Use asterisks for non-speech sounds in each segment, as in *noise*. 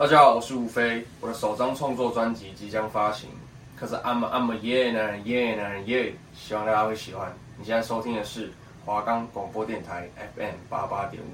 大家好，我是吴飞，我的首张创作专辑即将发行，可是 I'm a, I'm a yeah 男人 yeah 男人 yeah，希望大家会喜欢。你现在收听的是华冈广播电台 FM 八八点五。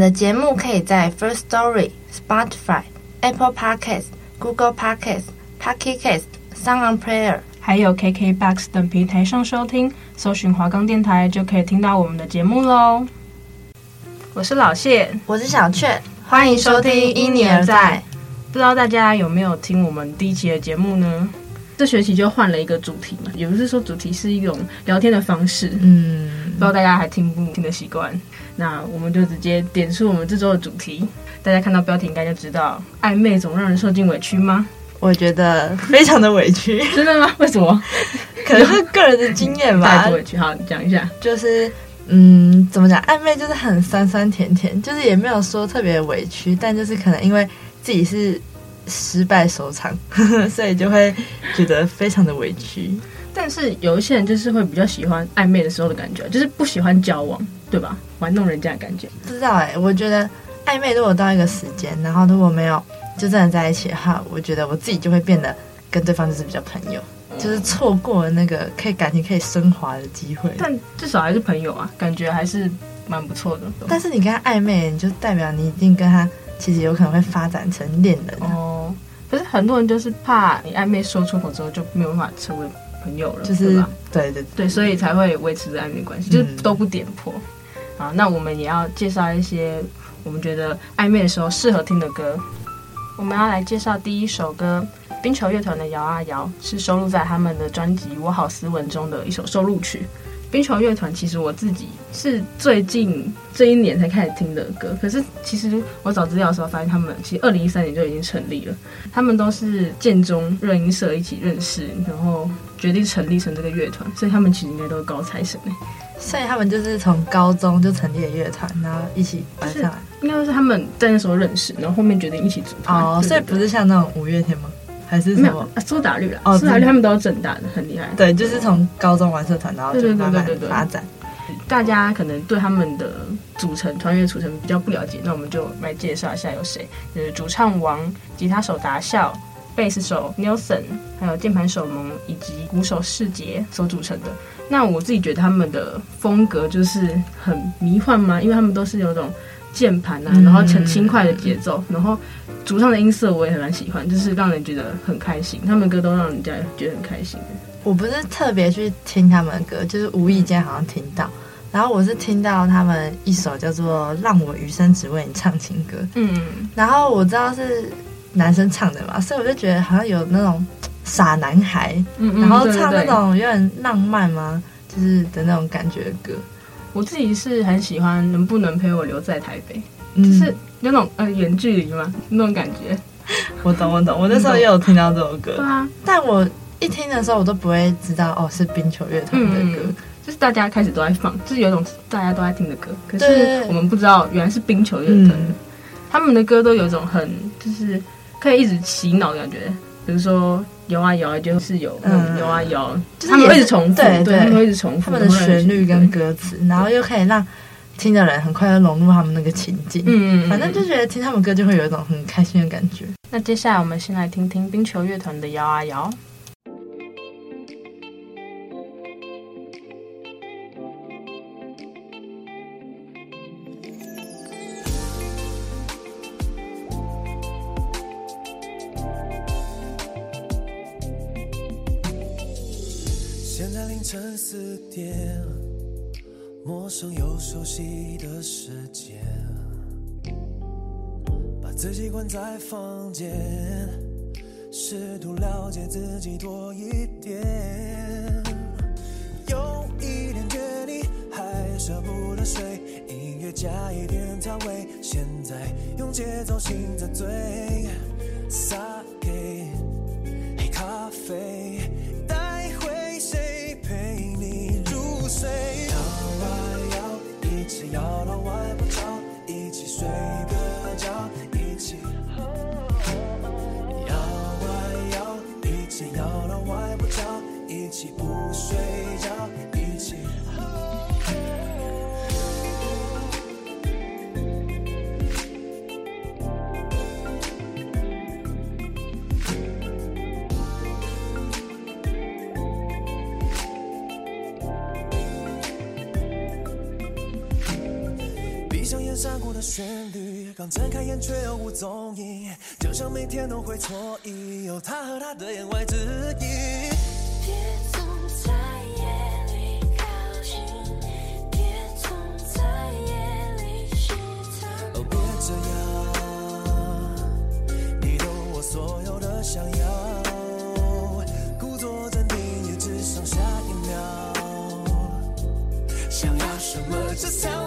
的节目可以在 First Story、Spotify、Apple Podcasts。Google Podcast、Pocket Cast、Sound On Player，还有 KKBox 等平台上收听，搜寻华冈电台就可以听到我们的节目喽。我是老谢，我是小雀，欢迎收听《因你而在》。不知道大家有没有听我们第一期的节目呢？这学期就换了一个主题嘛，也不是说主题是一种聊天的方式，嗯，不知道大家还听不听得习惯？那我们就直接点出我们这周的主题。大家看到标题应该就知道，暧昧总让人受尽委屈吗？我觉得非常的委屈。*laughs* 真的吗？为什么？*laughs* 可能是个人的经验吧。*laughs* 太委屈，好，你讲一下。就是，嗯，怎么讲？暧昧就是很酸酸甜甜，就是也没有说特别委屈，但就是可能因为自己是失败收场，*laughs* 所以就会觉得非常的委屈。但是有一些人就是会比较喜欢暧昧的时候的感觉，就是不喜欢交往，对吧？玩弄人家的感觉。不知道哎、欸，我觉得。暧昧如果到一个时间，然后如果没有就真的在一起的话，我觉得我自己就会变得跟对方就是比较朋友，嗯、就是错过了那个可以感情可以升华的机会。但至少还是朋友啊，感觉还是蛮不错的。但是你跟他暧昧，你就代表你一定跟他其实有可能会发展成恋人哦。可是很多人就是怕你暧昧说出口之后就没有办法成为朋友了，就是对吧？对对对，所以才会维持着暧昧关系，嗯、就是都不点破。啊，那我们也要介绍一些。我们觉得暧昧的时候适合听的歌，我们要来介绍第一首歌，冰球乐团的《摇啊摇》是收录在他们的专辑《我好斯文》中的一首收录曲。冰球乐团其实我自己是最近这一年才开始听的歌，可是其实我找资料的时候发现他们其实二零一三年就已经成立了，他们都是建中热音社一起认识，然后决定成立成这个乐团，所以他们其实应该都是高材生。所以他们就是从高中就成立了乐团，然后一起玩上来。应该是他们在那时候认识，然后后面决定一起组团。哦，所以不是像那种五月天吗？还是什么？没有，苏打绿啦。哦，苏打绿他们都是整大的，很厉害。对，就是从高中玩社团，然后就慢慢发展。大家可能对他们的组成团员组成比较不了解，那我们就来介绍一下有谁。就是主唱王、吉他手达孝、贝斯手 Nelson，还有键盘手蒙以及鼓手世杰所组成的。那我自己觉得他们的风格就是很迷幻嘛，因为他们都是有种键盘啊，然后很轻快的节奏，然后主唱的音色我也很蛮喜欢，就是让人觉得很开心。他们歌都让人家觉得很开心。我不是特别去听他们的歌，就是无意间好像听到，然后我是听到他们一首叫做《让我余生只为你唱情歌》，嗯，然后我知道是男生唱的嘛，所以我就觉得好像有那种。傻男孩，嗯嗯，然后唱那种有点浪漫吗？就是的那种感觉的歌。我自己是很喜欢《能不能陪我留在台北》，嗯，就是有那种呃远距离嘛那种感觉。我懂我懂，我那时候也有听到这首歌。对啊，但我一听的时候，我都不会知道哦是冰球乐团的歌，嗯，就是大家开始都在放，就是有一种大家都在听的歌。可是我们不知道原来是冰球乐团的，嗯，他们的歌都有一种很就是可以一直洗脑的感觉，比如说。摇啊摇，就是有嗯，摇啊摇，他们会一直重复，对对，他们会一直重复他们的旋律跟歌词，然后又可以让听的人很快就融入他们那个情境。嗯，反正就觉得听他们歌就会有一种很开心的感觉。那接下来我们先来听听冰球乐团的摇啊摇。沉思点，陌生又熟悉的世界，把自己关在房间。试图了解自己多一点，有一点倦意，还舍不得睡，音乐加一点调味，现在用节奏醒着醉，Sake 黑咖啡，睡觉，一起。闭上眼闪过的旋律，刚睁开眼却又无踪影，就像每天都会错意，有他和他的言外之意。？Just tell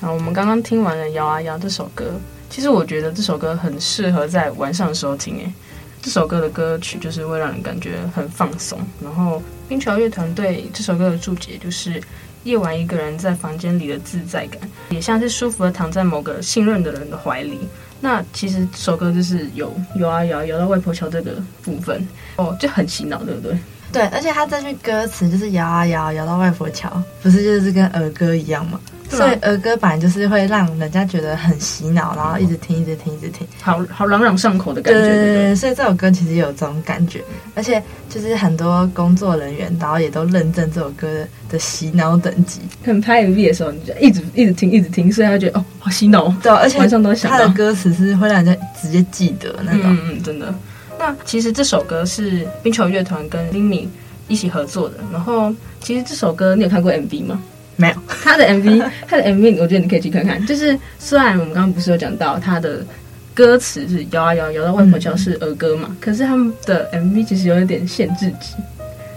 好，我们刚刚听完了《摇啊摇》这首歌，其实我觉得这首歌很适合在晚上的时候听。诶，这首歌的歌曲就是会让人感觉很放松。然后冰桥乐团对这首歌的注解就是：夜晚一个人在房间里的自在感，也像是舒服的躺在某个信任的人的怀里。那其实这首歌就是有摇啊摇，摇到外婆桥这个部分哦，就很洗脑，对不对？对，而且他这句歌词就是摇啊摇，摇到外婆桥，不是就是跟儿歌一样吗？所以儿歌版就是会让人家觉得很洗脑，然后一直听，一直听，一直听，好好朗朗上口的感觉。对对对，所以这首歌其实有这种感觉，而且就是很多工作人员，然后也都认证这首歌的洗脑等级。看拍 MV 的时候，你就一直一直听，一直听，所以他觉得哦，好洗脑。对，而且晚上都想他的歌词是会让人家直接记得那种。嗯嗯，真的。那其实这首歌是冰球乐团跟 Linmi 一起合作的。然后，其实这首歌你有看过 MV 吗？没有。他的 MV，他的 MV，我觉得你可以去看看。就是虽然我们刚刚不是有讲到他的歌词是摇啊摇，摇到外婆桥是儿歌嘛，嗯，可是他们的 MV 其实有一点限制级，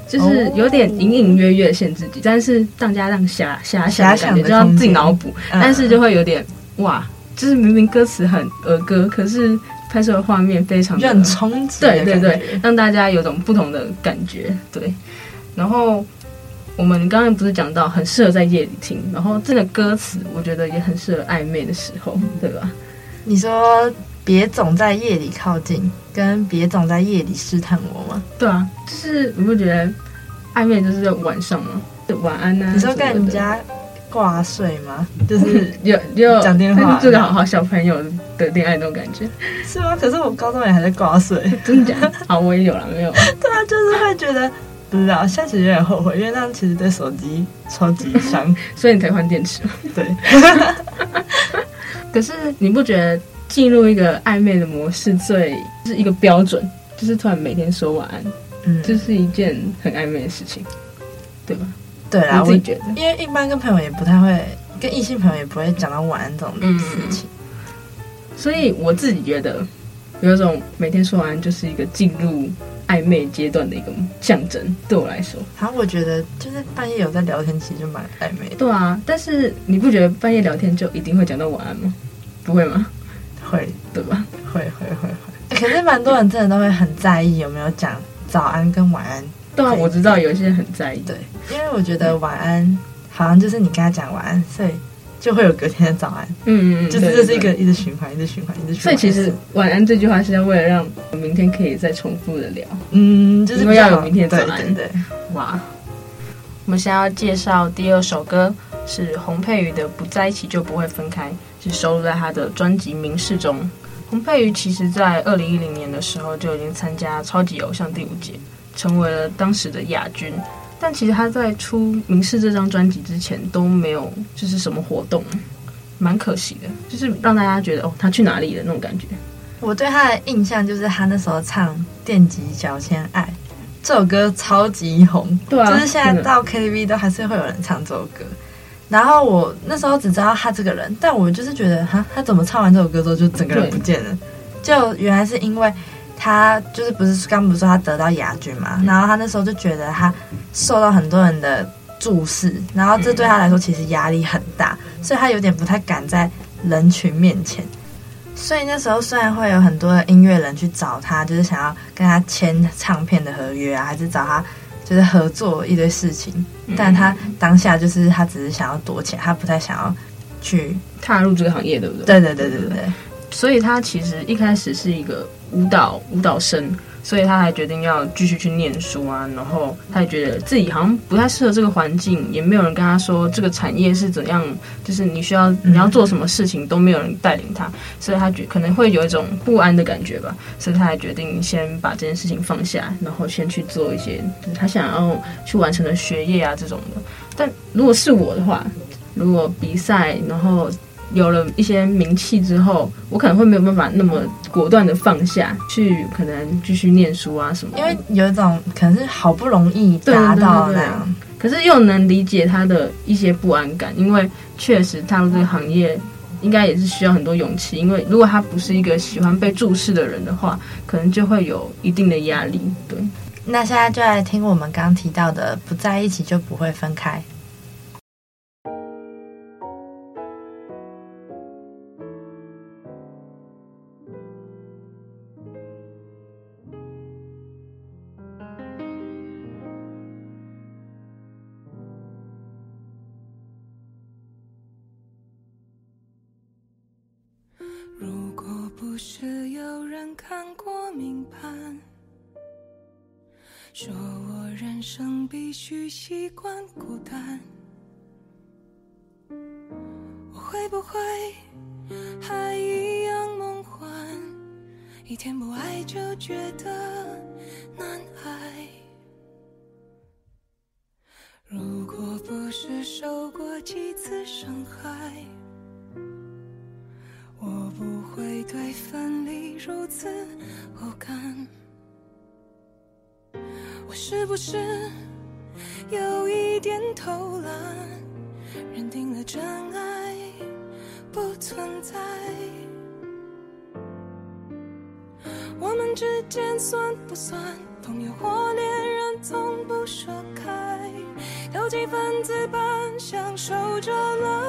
就是有点隐隐约约的限制级，但是大家让遐遐想的感觉就要自己脑补，但是就会有点哇，就是明明歌词很儿歌，可是。拍摄的画面非常就很冲击，对对对，让大家有种不同的感觉。对，然后我们刚刚不是讲到很适合在夜里听，然后这个歌词我觉得也很适合暧昧的时候，对吧？你说别总在夜里靠近，跟别总在夜里试探我吗？对啊，就是你不觉得暧昧就是在晚上吗？晚安呐、啊。你说跟人家挂睡吗？就是 *laughs* 有有讲电话，这 *laughs* 个好好小朋友的恋爱那种感觉，是吗？可是我高中也还在挂睡，真的假的？好，我也有了，没有？*laughs* 对啊，就是会觉得不知道，现在其实有点后悔，因为那样其实对手机超级伤，*laughs* 所以你可以换电池。对。*laughs* 可是你不觉得进入一个暧昧的模式最是一个标准，就是突然每天说晚安，嗯，这是一件很暧昧的事情，对吧？对啊，我自己觉得，因为一般跟朋友也不太会，跟异性朋友也不会讲到晚安这种事情，嗯，所以我自己觉得，有一种每天说晚安就是一个进入暧昧阶段的一个象征。对我来说，好，我觉得就是半夜有在聊天，其实就蛮暧昧的。对啊，但是你不觉得半夜聊天就一定会讲到晚安吗？不会吗？会，对吧？*laughs* 会会会会。可是蛮多人真的都会很在意有没有讲早安跟晚安。对啊，我知道有些人很在意。对，因为我觉得晚安好像就是你跟他讲晚安，所以就会有隔天的早安。嗯嗯嗯，就是这是一个一直循环，一直循环，一直循环。所以其实晚安这句话是要为了让明天可以再重复的聊。嗯，就是要有明天的早安。对对对。哇，我们现在要介绍第二首歌是洪佩瑜的《不在一起就不会分开》，是收录在他的专辑《明示》中。洪佩瑜其实在二零一零年的时候就已经参加超级偶像第五届。成为了当时的亚军，但其实他在出《明示》这张专辑之前都没有就是什么活动，蛮可惜的，就是让大家觉得哦，他去哪里了那种感觉。我对他的印象就是他那时候唱《电击脚先爱》这首歌超级红，对啊，就是现在到 KTV 都还是会有人唱这首歌。然后我那时候只知道他这个人，但我就是觉得哈，他怎么唱完这首歌之后就整个人不见了？就原来是因为。他就是不是刚不是说他得到亚军嘛？然后他那时候就觉得他受到很多人的注视，然后这对他来说其实压力很大，所以他有点不太敢在人群面前。所以那时候虽然会有很多的音乐人去找他，就是想要跟他签唱片的合约啊，还是找他就是合作一堆事情，但他当下就是他只是想要躲起来，他不太想要去踏入这个行业，对不对？对对对对对对。所以他其实一开始是一个。舞蹈舞蹈生，所以他还决定要继续去念书啊。然后他也觉得自己好像不太适合这个环境，也没有人跟他说这个产业是怎样，就是你需要你要做什么事情都没有人带领他，所以他觉可能会有一种不安的感觉吧。所以他还决定先把这件事情放下，然后先去做一些就是他想要去完成的学业啊这种的。但如果是我的话，如果比赛然后。有了一些名气之后，我可能会没有办法那么果断的放下去，可能继续念书啊什么。因为有一种可能是好不容易达到那样，可是又能理解他的一些不安感，因为确实踏入这个行业应该也是需要很多勇气。因为如果他不是一个喜欢被注视的人的话，可能就会有一定的压力。对，那现在就来听我们刚提到的，不在一起就不会分开。盼说我人生必须习惯孤单，我会不会还一样梦幻？一天不爱就觉得难挨。如果不是受过几次伤害，对分离如此无感。我是不是有一点偷懒，认定了真爱不存在？我们之间算不算朋友或恋人？从不说开，有几分自伴，享受着冷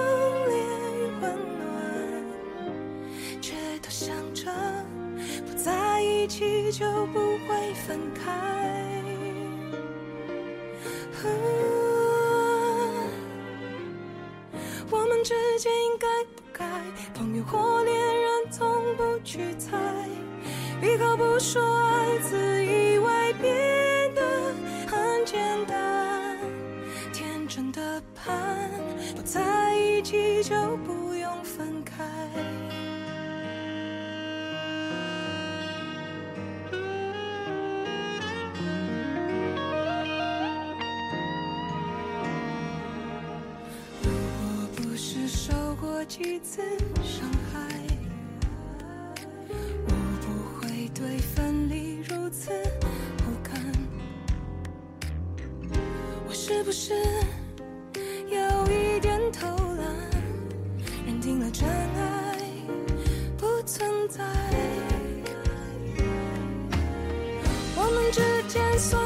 冽与温一起就不会分开。我们之间应该不该朋友或恋人，从不去猜，闭口不说爱，自以为变得很简单，天真的盼不在一。起就不过几次伤害，我不会对分离如此不堪。我是不是？有一点偷懒，认定了真爱不存在。我们之间算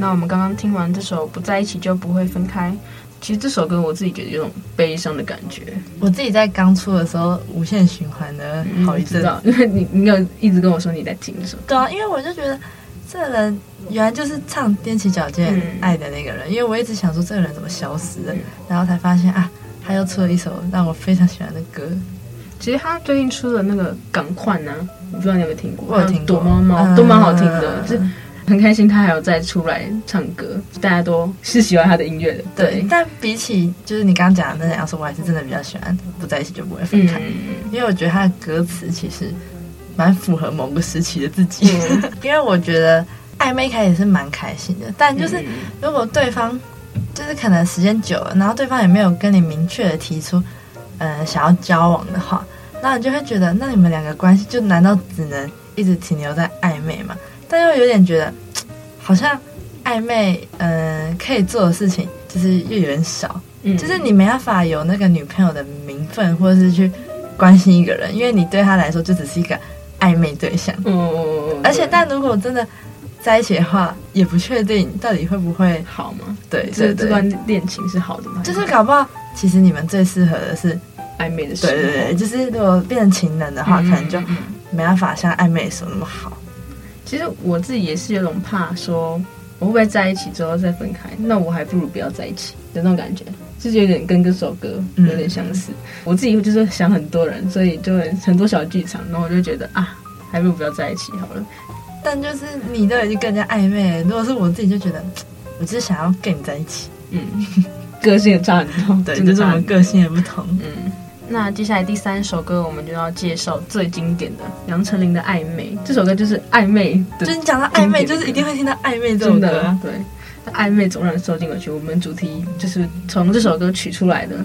那我们刚刚听完这首《不在一起就不会分开》，其实这首歌我自己觉得有种悲伤的感觉。我自己在刚出的时候无限循环的好一阵，嗯、因为你你有一直跟我说你在听什么。对啊，因为我就觉得这个人原来就是唱踮起脚尖爱的那个人，嗯、因为我一直想说这个人怎么消失然后才发现啊，他又出了一首让我非常喜欢的歌。其实他最近出的那个《港快》呢，我不知道你有没有听过？我有听过，躲猫猫都蛮好听的，就。很开心，他还有再出来唱歌，大家都是喜欢他的音乐的。对，对，但比起就是你刚刚讲的那两首，我还是真的比较喜欢《不在一起就不会分开》，嗯，因为我觉得他的歌词其实蛮符合某个时期的自己。嗯、*laughs* 因为我觉得暧昧开始是蛮开心的，但就是如果对方就是可能时间久了，然后对方也没有跟你明确的提出，呃，想要交往的话，那你就会觉得，那你们两个关系就难道只能一直停留在暧昧吗？但又有点觉得，*tsk* 好像暧昧，嗯、呃，可以做的事情就是又有点少，嗯，就是你没办法有那个女朋友的名分，或者是去关心一个人，因为你对他来说就只是一个暧昧对象，嗯，而且但如果真的在一起的话，也不确定到底会不会好吗？对，这这段恋情是好的吗？就是搞不好，其实你们最适合的是暧昧的时候，对对对，就是如果变成情人的话，嗯、可能就没办法像暧昧的时候那么好。其实我自己也是有种怕，说我会不会在一起之后再分开，那我还不如不要在一起的那种感觉，就是有点跟这首歌有点相似。嗯、我自己就是想很多人，所以就会很多小剧场，然后我就觉得啊，还不如不要在一起好了。但就是你都已经更加暧昧，如果是我自己就觉得，我只是想要跟你在一起。嗯，个性也差很多，对，就是我们个性也不同。嗯。那接下来第三首歌，我们就要介绍最经典的杨丞琳的《暧昧》。这首歌就是暧昧，就是你讲到暧昧，就是一定会听到暧昧这种歌。对，暧昧总让人受尽委屈。我们主题就是从这首歌取出来的。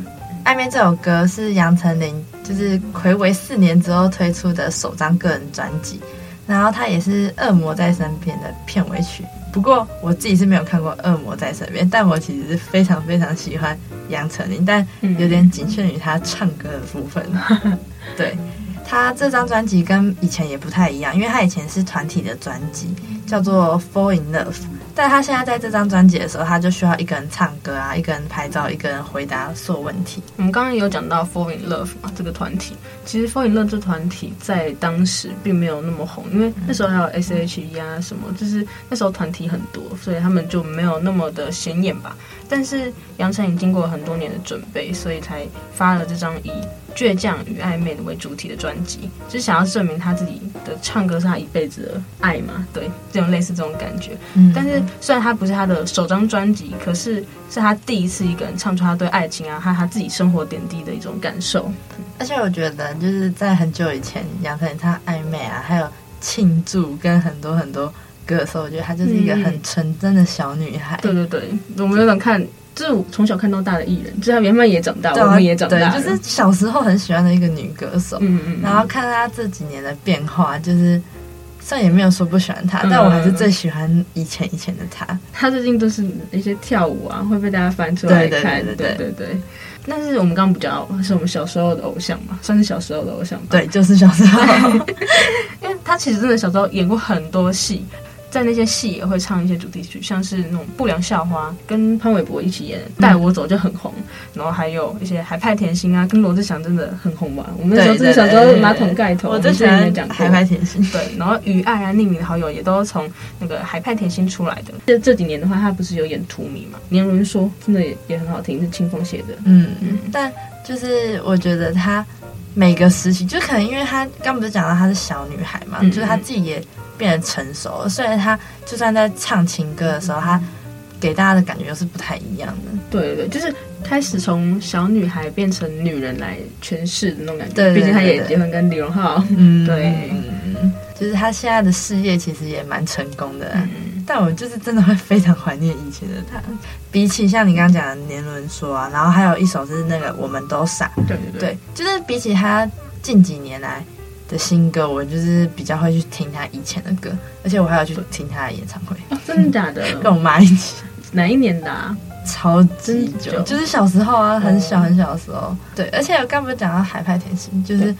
暧昧这首歌是杨丞琳就是暌违四年之后推出的首张个人专辑，然后它也是《恶魔在身边》的片尾曲。不过我自己是没有看过《恶魔在身边》，但我其实是非常非常喜欢杨丞琳，但有点仅限于他唱歌的部分。*laughs* 对，他这张专辑跟以前也不太一样，因为他以前是团体的专辑，叫做《Fall in Love》。但他现在在这张专辑的时候，他就需要一个人唱歌啊，一个人拍照，一个人回答所有问题。我们刚刚有讲到 Fall in Love 嘛，这个团体其实 Fall in Love 这团体在当时并没有那么红，因为那时候还有 S.H.E 啊什么，就是那时候团体很多，所以他们就没有那么的显眼吧。但是杨丞琳经过很多年的准备，所以才发了这张以倔强与暧昧的为主题的专辑，就是想要证明他自己的唱歌是他一辈子的爱嘛，对，这种类似这种感觉。嗯，但是虽然他不是他的首张专辑，可是是他第一次一个人唱出他对爱情啊，还有他自己生活点滴的一种感受。而且我觉得就是在很久以前，杨丞琳唱暧昧啊，还有庆祝跟很多很多歌的时候，我觉得她就是一个很纯真的小女孩。对对对，我们有点看。就是我从小看到大的艺人，就是他慢慢也长大，我们也长大。对，就是小时候很喜欢的一个女歌手，嗯嗯，然后看她这几年的变化，就是虽然也没有说不喜欢他，嗯，但我还是最喜欢以前以前的他。他最近都是一些跳舞啊，会被大家翻出来看，对对对对，对，对，对，但是我们刚刚不讲，是我们小时候的偶像嘛，算是小时候的偶像吧。对，就是小时候，因为他其实真的小时候演过很多戏。在那些戏也会唱一些主题曲，像是那种《不良校花》跟潘玮柏一起演《带我走》就很红，然后还有一些《海派甜心》啊，跟罗志祥真的很红吧？我们那时候真的小时候马桶盖头，我之前讲《海派甜心》对，然后《与爱》啊，《匿名的好友》也都从那个《海派甜心》出来的。这这几年的话，他不是有演《荼蘼》嘛？年轮说真的也也很好听，是青峰写的。嗯嗯，但就是我觉得他每个时期，就可能因为她刚不是讲到她是小女孩嘛，嗯、就是她自己也。变得成熟了，虽然她就算在唱情歌的时候，她给大家的感觉又是不太一样的。对对，就是开始从小女孩变成女人来诠释的那种感觉。对，对，对，对，毕竟她也结婚跟李荣浩。嗯，对，嗯，就是她现在的事业其实也蛮成功的。嗯，但我就是真的会非常怀念以前的他。比起像你刚刚讲的年轮说啊，然后还有一首是那个我们都傻。对对对，对，就是比起他近几年来。的新歌，我就是比较会去听他以前的歌，而且我还要去听他的演唱会。哦、真的假的？*laughs* 跟我妈一起。哪一年的、啊？超级久，就是小时候啊，很小很小的时候。哦、对，而且我刚不是讲到海派甜心，就是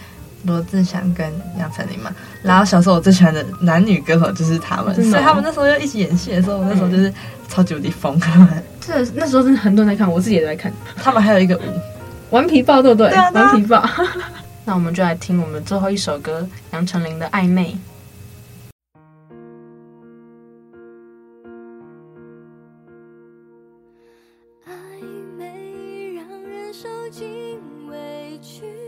罗志祥跟杨丞琳嘛。然后小时候我最喜欢的男女歌手就是他们，所以他们那时候要一起演戏的时候，我那时候就是超级无敌疯真的。那时候真的很多人在看，我自己也在看。他们还有一个舞，顽皮豹，对不对？对啊，顽皮豹。*laughs* 那我们就来听我们最后一首歌，杨丞琳的《暧昧》。暧昧让人受尽委屈。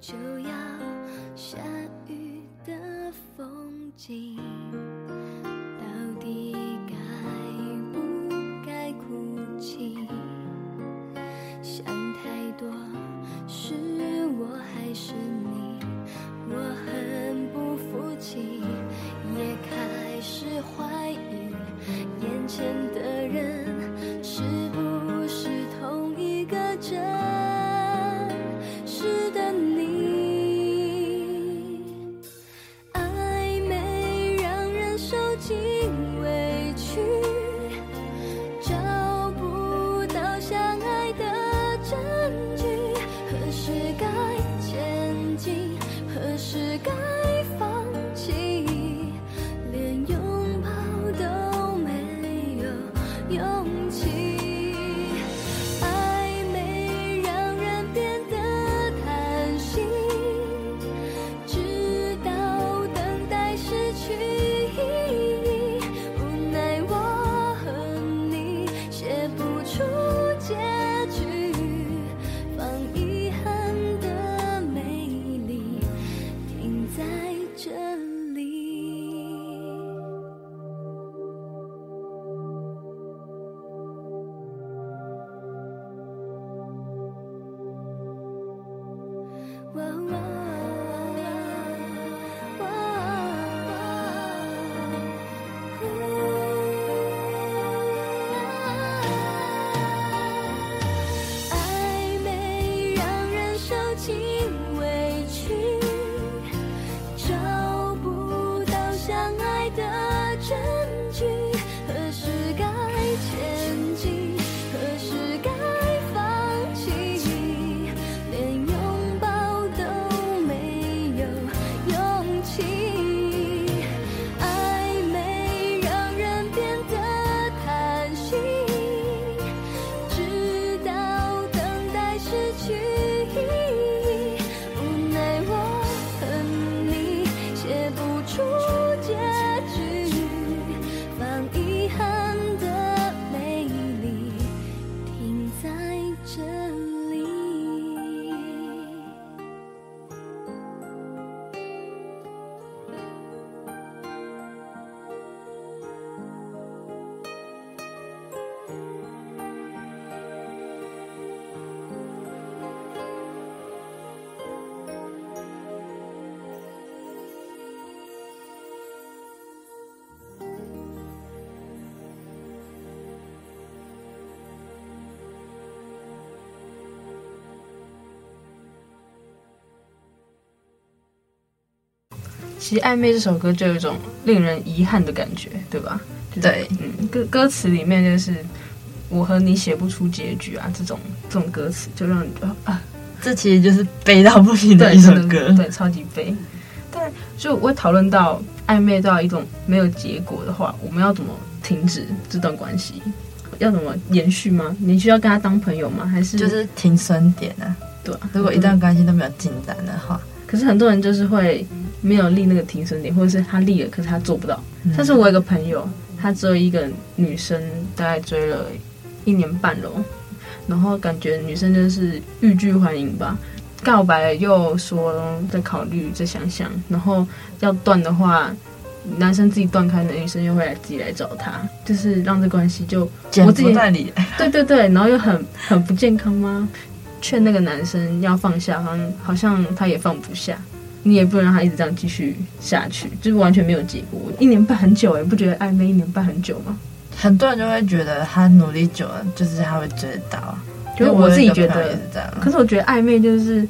就。其实《暧昧》这首歌就有一种令人遗憾的感觉，对吧？就是、对，嗯，歌歌词里面就是“我和你写不出结局”啊，这种这种歌词就让你啊，这其实就是悲到不行的一首歌，对，超级悲。但就我会讨论到暧昧到一种没有结果的话，我们要怎么停止这段关系？要怎么延续吗？你需要跟他当朋友吗？还是就是停损点啊？对，如果一段关系都没有进展的话，可是很多人就是会。没有立那个停损点，或者是他立了，可是他做不到。但是我有个朋友，他只有一个女生，大概追了一年半了，然后感觉女生就是欲拒还迎吧，告白了又说再考虑再想想，然后要断的话，男生自己断开的，女生又会来自己来找他，就是让这关系就我自己代理。对对对，然后又很很不健康吗？劝那个男生要放下，好像好像他也放不下。你也不能让他一直这样继续下去，就是完全没有结果。一年半很久哎，不觉得暧昧一年半很久吗？很多人就会觉得他努力久了，就是他会追得到。就是我自己觉得也是这样。可是我觉得暧昧就是，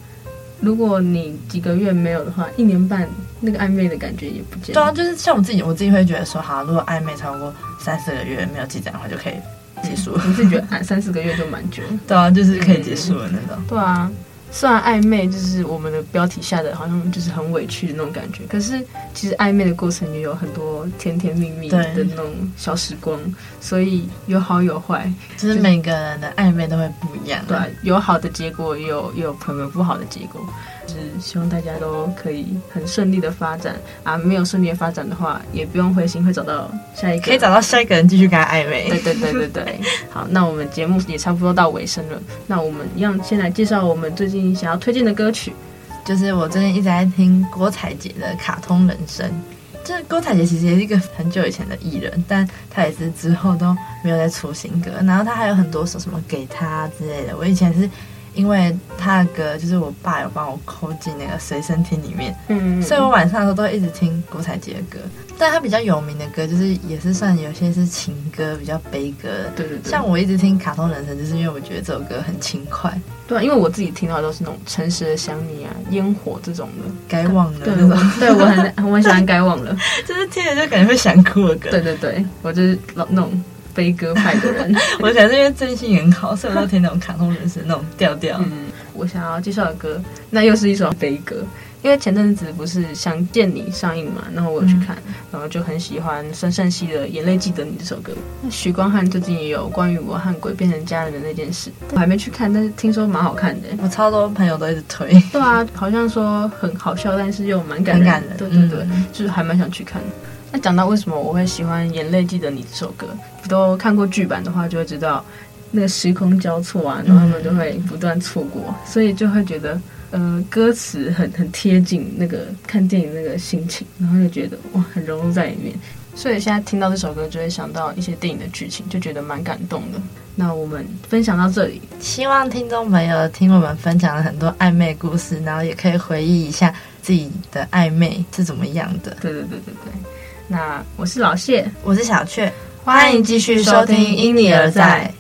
如果你几个月没有的话，一年半那个暧昧的感觉也不见。对啊，就是像我自己，我自己会觉得说，好，如果暧昧超过三四个月没有进展的话，就可以结束了。我自己觉得三四个月就蛮久。*laughs* 对啊，就是可以结束了那种。对啊。虽然暧昧就是我们的标题下的，好像就是很委屈的那种感觉。可是其实暧昧的过程也有很多甜甜蜜蜜的那种小时光，所以有好有坏。就是每个人的暧昧都会不一样。对，有好的结果，也有也有可能不好的结果。就是希望大家都可以很顺利的发展啊！没有顺利的发展的话，也不用灰心，会找到下一个，可以找到下一个人继续跟他暧昧。对对对对对。*laughs* 好，那我们节目也差不多到尾声了。那我们一样先来介绍我们最近想要推荐的歌曲，就是我最近一直在听郭采洁的《卡通人生》。这郭采洁其实也是一个很久以前的艺人，但她也是之后都没有再出新歌。然后她还有很多首什么给他之类的，我以前是。因为他的歌就是我爸有帮我抠进那个随身听里面，嗯，所以我晚上的时候都会一直听郭采洁的歌。但他比较有名的歌，就是也是算有些是情歌，比较悲歌。对对对。像我一直听《卡通人生》，就是因为我觉得这首歌很轻快。对啊，因为我自己听到的都是那种诚实的想你啊、烟火这种的，该忘了。对，对我很 *laughs* 我很喜欢该忘了，*laughs* 就是听着就感觉会想哭的歌。对对对，我就是老那种。悲歌派的人，*laughs* 我想是因为真心很好，所以我都听那种卡通人生那种调调。嗯，我想要介绍的歌，那又是一首悲歌。因为前阵子不是《想见你》上映嘛，然后我有去看，嗯、然后就很喜欢孙盛希的《眼泪记得你》这首歌。那许光汉最近也有关于我和鬼变成家人的那件事，我还没去看，但是听说蛮好看的。我超多朋友都一直推。对啊，好像说很好笑，但是又蛮感人的。对对对，嗯、就是还蛮想去看的。讲到为什么我会喜欢《眼泪记得你》这首歌，都看过剧版的话，就会知道那个时空交错啊，然后他们就会不断错过，所以就会觉得，呃，歌词很很贴近那个看电影那个心情，然后就觉得哇，很融入在里面。所以现在听到这首歌，就会想到一些电影的剧情，就觉得蛮感动的。那我们分享到这里，希望听众朋友听我们分享了很多暧昧故事，然后也可以回忆一下自己的暧昧是怎么样的。对对对对对。那我是老谢。我是小雀。欢迎继续收听因你而在。